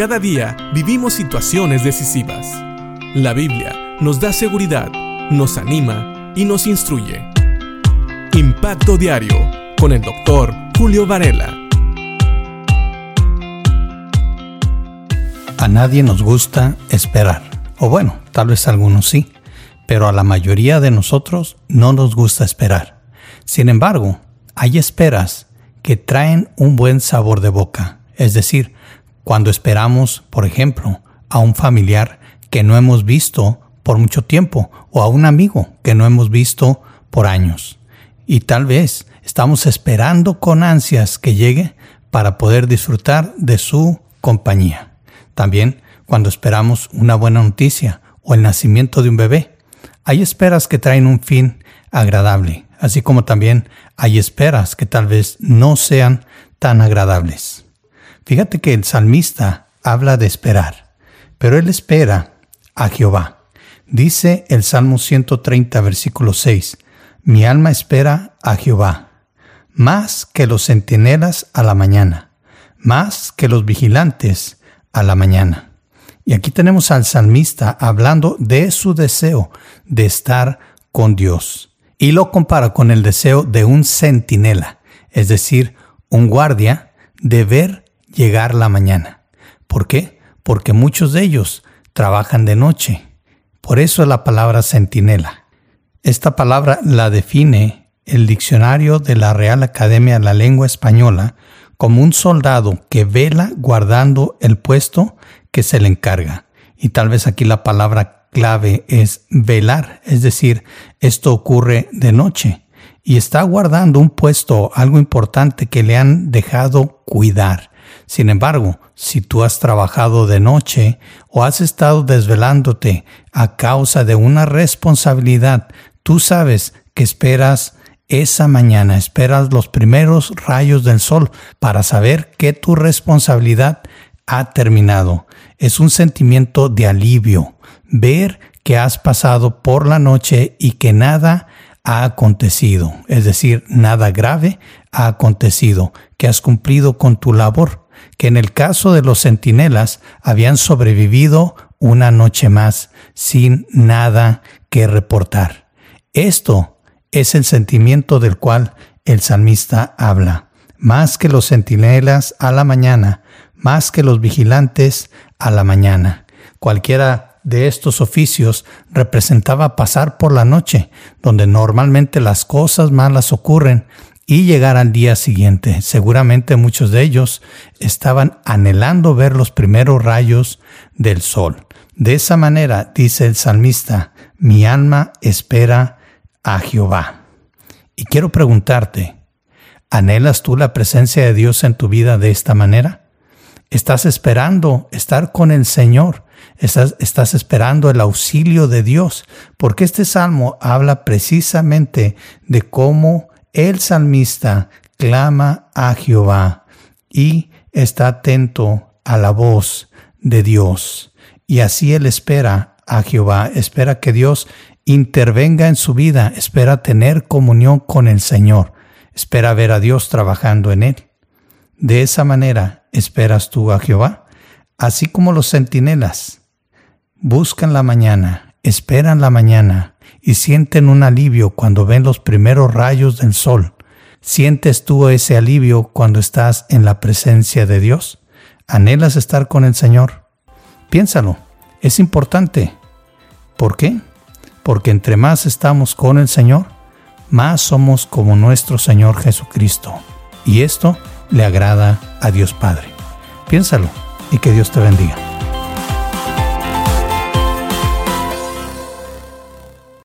Cada día vivimos situaciones decisivas. La Biblia nos da seguridad, nos anima y nos instruye. Impacto Diario con el doctor Julio Varela. A nadie nos gusta esperar. O bueno, tal vez a algunos sí, pero a la mayoría de nosotros no nos gusta esperar. Sin embargo, hay esperas que traen un buen sabor de boca. Es decir, cuando esperamos, por ejemplo, a un familiar que no hemos visto por mucho tiempo o a un amigo que no hemos visto por años. Y tal vez estamos esperando con ansias que llegue para poder disfrutar de su compañía. También cuando esperamos una buena noticia o el nacimiento de un bebé. Hay esperas que traen un fin agradable, así como también hay esperas que tal vez no sean tan agradables. Fíjate que el salmista habla de esperar, pero él espera a Jehová. Dice el Salmo 130, versículo 6, Mi alma espera a Jehová, más que los centinelas a la mañana, más que los vigilantes a la mañana. Y aquí tenemos al salmista hablando de su deseo de estar con Dios. Y lo compara con el deseo de un centinela, es decir, un guardia de ver llegar la mañana. ¿Por qué? Porque muchos de ellos trabajan de noche. Por eso es la palabra centinela. Esta palabra la define el diccionario de la Real Academia de la Lengua Española como un soldado que vela guardando el puesto que se le encarga. Y tal vez aquí la palabra clave es velar, es decir, esto ocurre de noche y está guardando un puesto, algo importante que le han dejado cuidar. Sin embargo, si tú has trabajado de noche o has estado desvelándote a causa de una responsabilidad, tú sabes que esperas esa mañana, esperas los primeros rayos del sol para saber que tu responsabilidad ha terminado. Es un sentimiento de alivio, ver que has pasado por la noche y que nada ha acontecido, es decir, nada grave ha acontecido, que has cumplido con tu labor que en el caso de los centinelas habían sobrevivido una noche más sin nada que reportar. Esto es el sentimiento del cual el salmista habla. Más que los centinelas a la mañana, más que los vigilantes a la mañana. Cualquiera de estos oficios representaba pasar por la noche, donde normalmente las cosas malas ocurren, y llegar al día siguiente. Seguramente muchos de ellos estaban anhelando ver los primeros rayos del sol. De esa manera, dice el salmista, mi alma espera a Jehová. Y quiero preguntarte, ¿anhelas tú la presencia de Dios en tu vida de esta manera? ¿Estás esperando estar con el Señor? ¿Estás, estás esperando el auxilio de Dios? Porque este salmo habla precisamente de cómo el salmista clama a Jehová y está atento a la voz de Dios. Y así él espera a Jehová, espera que Dios intervenga en su vida, espera tener comunión con el Señor, espera ver a Dios trabajando en él. De esa manera esperas tú a Jehová, así como los centinelas buscan la mañana, esperan la mañana, y sienten un alivio cuando ven los primeros rayos del sol. ¿Sientes tú ese alivio cuando estás en la presencia de Dios? ¿Anhelas estar con el Señor? Piénsalo, es importante. ¿Por qué? Porque entre más estamos con el Señor, más somos como nuestro Señor Jesucristo. Y esto le agrada a Dios Padre. Piénsalo y que Dios te bendiga.